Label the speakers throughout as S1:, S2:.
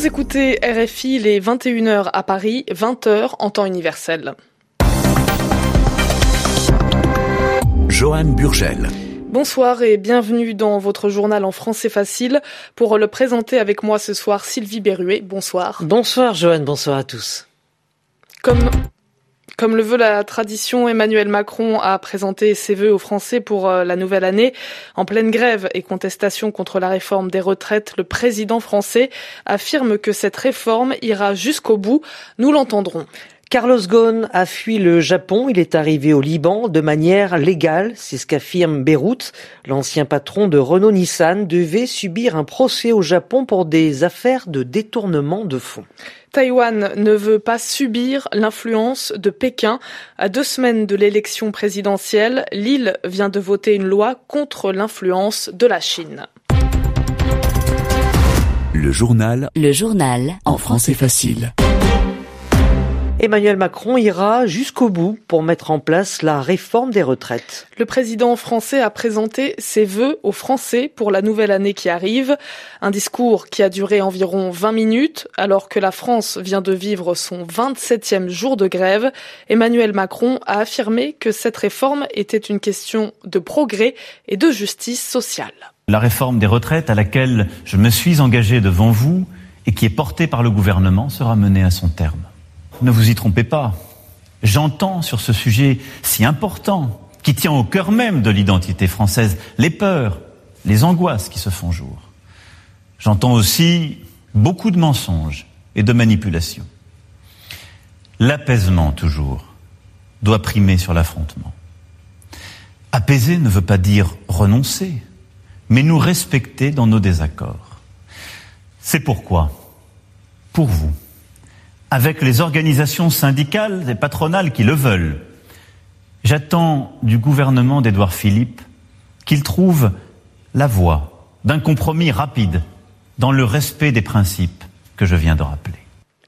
S1: Vous écoutez RFI les 21h à Paris, 20h en temps universel.
S2: Johan Burgel.
S1: Bonsoir et bienvenue dans votre journal en français facile. Pour le présenter avec moi ce soir, Sylvie Berruet. Bonsoir.
S3: Bonsoir Johan, bonsoir à tous.
S1: Comme comme le veut la tradition, Emmanuel Macron a présenté ses vœux aux Français pour euh, la nouvelle année. En pleine grève et contestation contre la réforme des retraites, le président français affirme que cette réforme ira jusqu'au bout. Nous l'entendrons.
S3: Carlos Ghosn a fui le Japon. Il est arrivé au Liban de manière légale. C'est ce qu'affirme Beyrouth. L'ancien patron de Renault Nissan devait subir un procès au Japon pour des affaires de détournement de fonds.
S1: Taïwan ne veut pas subir l'influence de Pékin. À deux semaines de l'élection présidentielle, l'île vient de voter une loi contre l'influence de la Chine.
S2: Le journal.
S4: Le journal.
S2: En français facile.
S3: Emmanuel Macron ira jusqu'au bout pour mettre en place la réforme des retraites.
S1: Le président français a présenté ses vœux aux Français pour la nouvelle année qui arrive. Un discours qui a duré environ 20 minutes alors que la France vient de vivre son 27e jour de grève. Emmanuel Macron a affirmé que cette réforme était une question de progrès et de justice sociale.
S5: La réforme des retraites à laquelle je me suis engagé devant vous et qui est portée par le gouvernement sera menée à son terme ne vous y trompez pas. J'entends sur ce sujet si important, qui tient au cœur même de l'identité française, les peurs, les angoisses qui se font jour. J'entends aussi beaucoup de mensonges et de manipulations. L'apaisement, toujours, doit primer sur l'affrontement. Apaiser ne veut pas dire renoncer, mais nous respecter dans nos désaccords. C'est pourquoi, pour vous, avec les organisations syndicales et patronales qui le veulent. J'attends du gouvernement d'Édouard Philippe qu'il trouve la voie d'un compromis rapide dans le respect des principes que je viens de rappeler.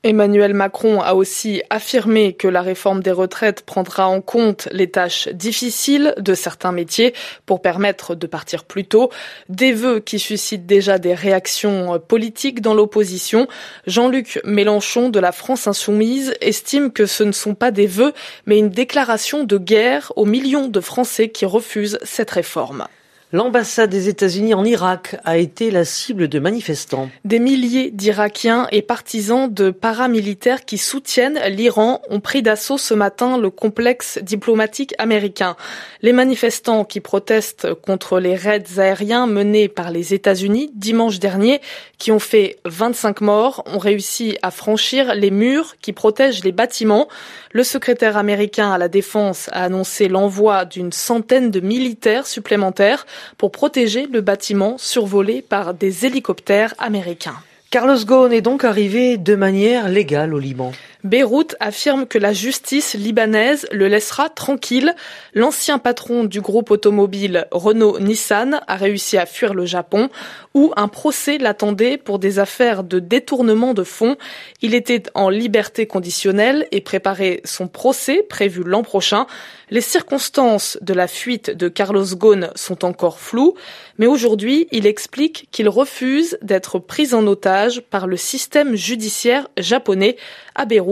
S1: Emmanuel Macron a aussi affirmé que la réforme des retraites prendra en compte les tâches difficiles de certains métiers pour permettre de partir plus tôt. Des vœux qui suscitent déjà des réactions politiques dans l'opposition. Jean-Luc Mélenchon de la France Insoumise estime que ce ne sont pas des vœux, mais une déclaration de guerre aux millions de Français qui refusent cette réforme.
S3: L'ambassade des États-Unis en Irak a été la cible de manifestants.
S1: Des milliers d'Irakiens et partisans de paramilitaires qui soutiennent l'Iran ont pris d'assaut ce matin le complexe diplomatique américain. Les manifestants qui protestent contre les raids aériens menés par les États-Unis dimanche dernier, qui ont fait 25 morts, ont réussi à franchir les murs qui protègent les bâtiments. Le secrétaire américain à la Défense a annoncé l'envoi d'une centaine de militaires supplémentaires pour protéger le bâtiment survolé par des hélicoptères américains.
S3: Carlos Ghosn est donc arrivé de manière légale au Liban.
S1: Beyrouth affirme que la justice libanaise le laissera tranquille. L'ancien patron du groupe automobile Renault-Nissan a réussi à fuir le Japon où un procès l'attendait pour des affaires de détournement de fonds. Il était en liberté conditionnelle et préparait son procès prévu l'an prochain. Les circonstances de la fuite de Carlos Ghosn sont encore floues, mais aujourd'hui, il explique qu'il refuse d'être pris en otage par le système judiciaire japonais à Beyrouth,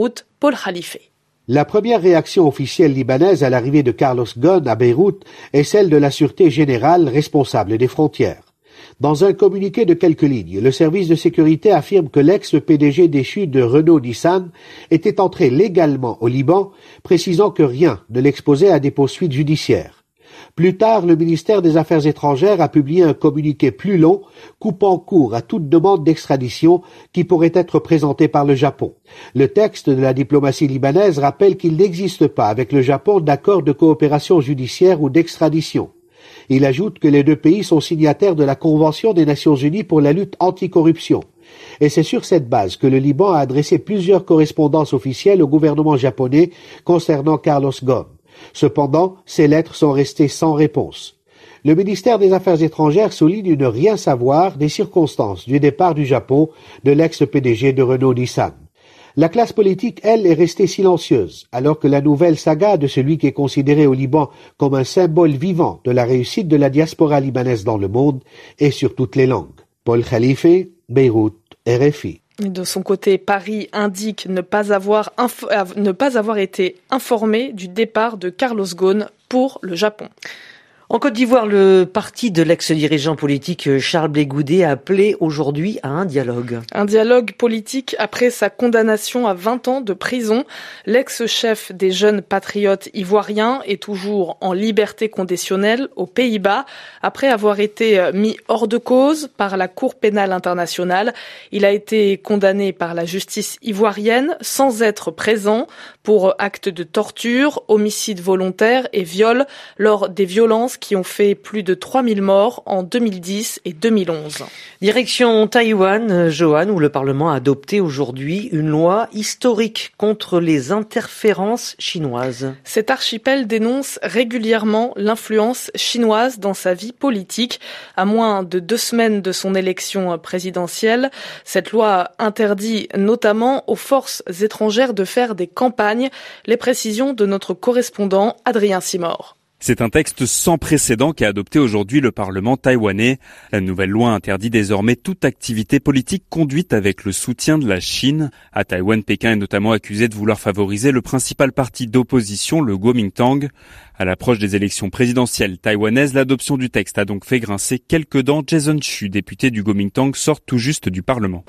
S6: La première réaction officielle libanaise à l'arrivée de Carlos Ghosn à Beyrouth est celle de la Sûreté générale responsable des frontières. Dans un communiqué de quelques lignes, le service de sécurité affirme que l'ex-PDG déchu de Renault-Nissan était entré légalement au Liban, précisant que rien ne l'exposait à des poursuites judiciaires. Plus tard, le ministère des Affaires étrangères a publié un communiqué plus long, coupant court à toute demande d'extradition qui pourrait être présentée par le Japon. Le texte de la diplomatie libanaise rappelle qu'il n'existe pas avec le Japon d'accord de coopération judiciaire ou d'extradition. Il ajoute que les deux pays sont signataires de la Convention des Nations Unies pour la lutte anticorruption. Et c'est sur cette base que le Liban a adressé plusieurs correspondances officielles au gouvernement japonais concernant Carlos Ghosn. Cependant, ces lettres sont restées sans réponse. Le ministère des Affaires étrangères souligne ne rien savoir des circonstances du départ du Japon de l'ex-PDG de Renault Nissan. La classe politique, elle, est restée silencieuse, alors que la nouvelle saga de celui qui est considéré au Liban comme un symbole vivant de la réussite de la diaspora libanaise dans le monde est sur toutes les langues. Paul Khalife, Beyrouth, RFI.
S1: De son côté, Paris indique ne pas avoir, ne pas avoir été informé du départ de Carlos Ghosn pour le Japon.
S3: En Côte d'Ivoire, le parti de l'ex-dirigeant politique Charles Blé a appelé aujourd'hui à un dialogue.
S1: Un dialogue politique après sa condamnation à 20 ans de prison. L'ex-chef des jeunes patriotes ivoiriens est toujours en liberté conditionnelle aux Pays-Bas après avoir été mis hors de cause par la Cour pénale internationale. Il a été condamné par la justice ivoirienne sans être présent pour actes de torture, homicide volontaire et viol lors des violences qui ont fait plus de 3000 morts en 2010 et 2011.
S3: Direction Taïwan, Johan, où le Parlement a adopté aujourd'hui une loi historique contre les interférences chinoises.
S1: Cet archipel dénonce régulièrement l'influence chinoise dans sa vie politique. À moins de deux semaines de son élection présidentielle, cette loi interdit notamment aux forces étrangères de faire des campagnes. Les précisions de notre correspondant Adrien Simor.
S4: C'est un texte sans précédent qu'a adopté aujourd'hui le Parlement taïwanais. La nouvelle loi interdit désormais toute activité politique conduite avec le soutien de la Chine. À Taïwan, Pékin est notamment accusé de vouloir favoriser le principal parti d'opposition, le Kuomintang. À l'approche des élections présidentielles taïwanaises, l'adoption du texte a donc fait grincer quelques dents. Jason Chu, député du Kuomintang, sort tout juste du Parlement.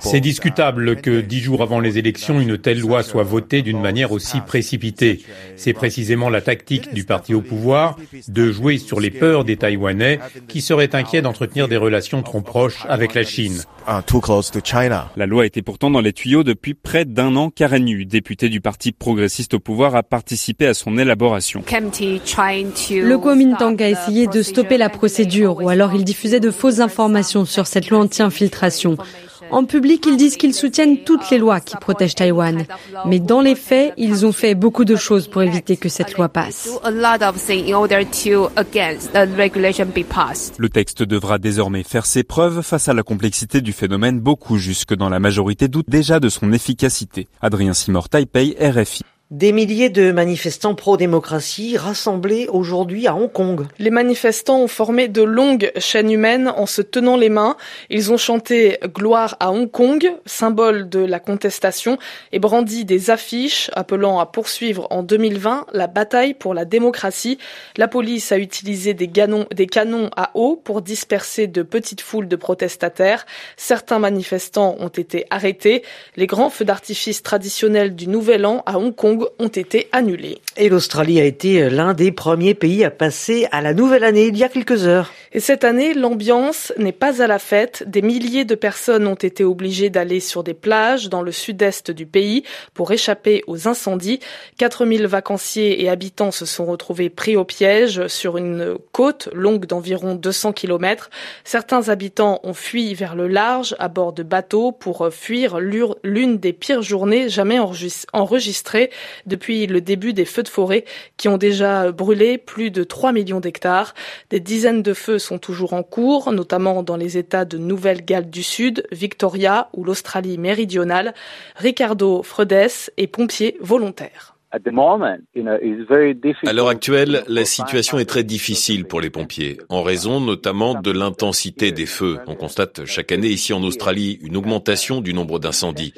S7: C'est discutable que dix jours avant les élections, une telle loi soit votée d'une manière aussi précipitée. C'est précisément la tactique du parti au pouvoir de jouer sur les peurs des Taïwanais qui seraient inquiets d'entretenir des relations trop proches avec la Chine.
S4: La loi était pourtant dans les tuyaux depuis près d'un an. Karen Yu, député du parti progressiste au pouvoir, a participé à son élaboration.
S8: Le Kuomintang a essayé de stopper la procédure ou alors il diffusait de fausses informations sur cette loi anti-infiltration. En public, ils disent qu'ils soutiennent toutes les lois qui protègent Taïwan. Mais dans les faits, ils ont fait beaucoup de choses pour éviter que cette loi passe.
S4: Le texte devra désormais faire ses preuves face à la complexité du phénomène. Beaucoup jusque dans la majorité doutent déjà de son efficacité. Adrien Simor, Taipei, RFI.
S3: Des milliers de manifestants pro-démocratie rassemblés aujourd'hui à Hong Kong.
S1: Les manifestants ont formé de longues chaînes humaines en se tenant les mains. Ils ont chanté Gloire à Hong Kong, symbole de la contestation, et brandi des affiches appelant à poursuivre en 2020 la bataille pour la démocratie. La police a utilisé des canons, à eau pour disperser de petites foules de protestataires. Certains manifestants ont été arrêtés. Les grands feux d'artifice traditionnels du Nouvel An à Hong Kong ont été annulés.
S3: Et l'Australie a été l'un des premiers pays à passer à la nouvelle année il y a quelques heures.
S1: Et cette année, l'ambiance n'est pas à la fête. Des milliers de personnes ont été obligées d'aller sur des plages dans le sud-est du pays pour échapper aux incendies. 4000 vacanciers et habitants se sont retrouvés pris au piège sur une côte longue d'environ 200 km. Certains habitants ont fui vers le large à bord de bateaux pour fuir l'une des pires journées jamais enregistrées depuis le début des feux de forêt qui ont déjà brûlé plus de 3 millions d'hectares. Des dizaines de feux sont toujours en cours, notamment dans les États de Nouvelle-Galles du Sud, Victoria ou l'Australie méridionale. Ricardo Fredes est pompier volontaire.
S9: À l'heure actuelle, la situation est très difficile pour les pompiers, en raison notamment de l'intensité des feux. On constate chaque année ici en Australie une augmentation du nombre d'incendies.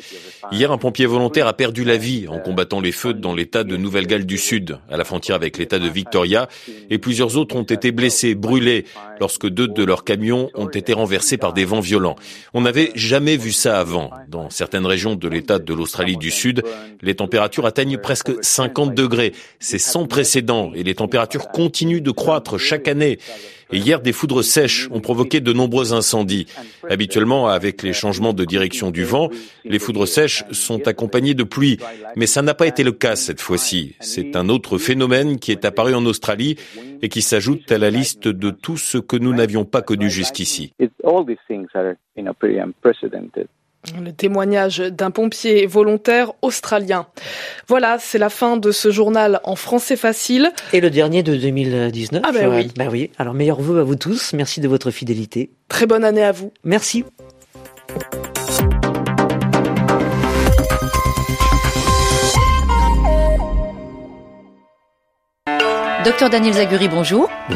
S9: Hier, un pompier volontaire a perdu la vie en combattant les feux dans l'état de Nouvelle-Galles du Sud, à la frontière avec l'état de Victoria, et plusieurs autres ont été blessés, brûlés, lorsque deux de leurs camions ont été renversés par des vents violents. On n'avait jamais vu ça avant. Dans certaines régions de l'état de l'Australie du Sud, les températures atteignent presque 50 degrés. C'est sans précédent et les températures continuent de croître chaque année. Et hier, des foudres sèches ont provoqué de nombreux incendies. Habituellement, avec les changements de direction du vent, les foudres sèches sont accompagnées de pluie. Mais ça n'a pas été le cas cette fois-ci. C'est un autre phénomène qui est apparu en Australie et qui s'ajoute à la liste de tout ce que nous n'avions pas connu jusqu'ici.
S1: Le témoignage d'un pompier volontaire australien. Voilà, c'est la fin de ce journal en français facile.
S3: Et le dernier de 2019.
S1: Ah ben oui.
S3: Ben oui. Alors meilleurs vœux à vous tous. Merci de votre fidélité.
S1: Très bonne année à vous.
S3: Merci.
S10: Docteur Daniel Zaguri, bonjour.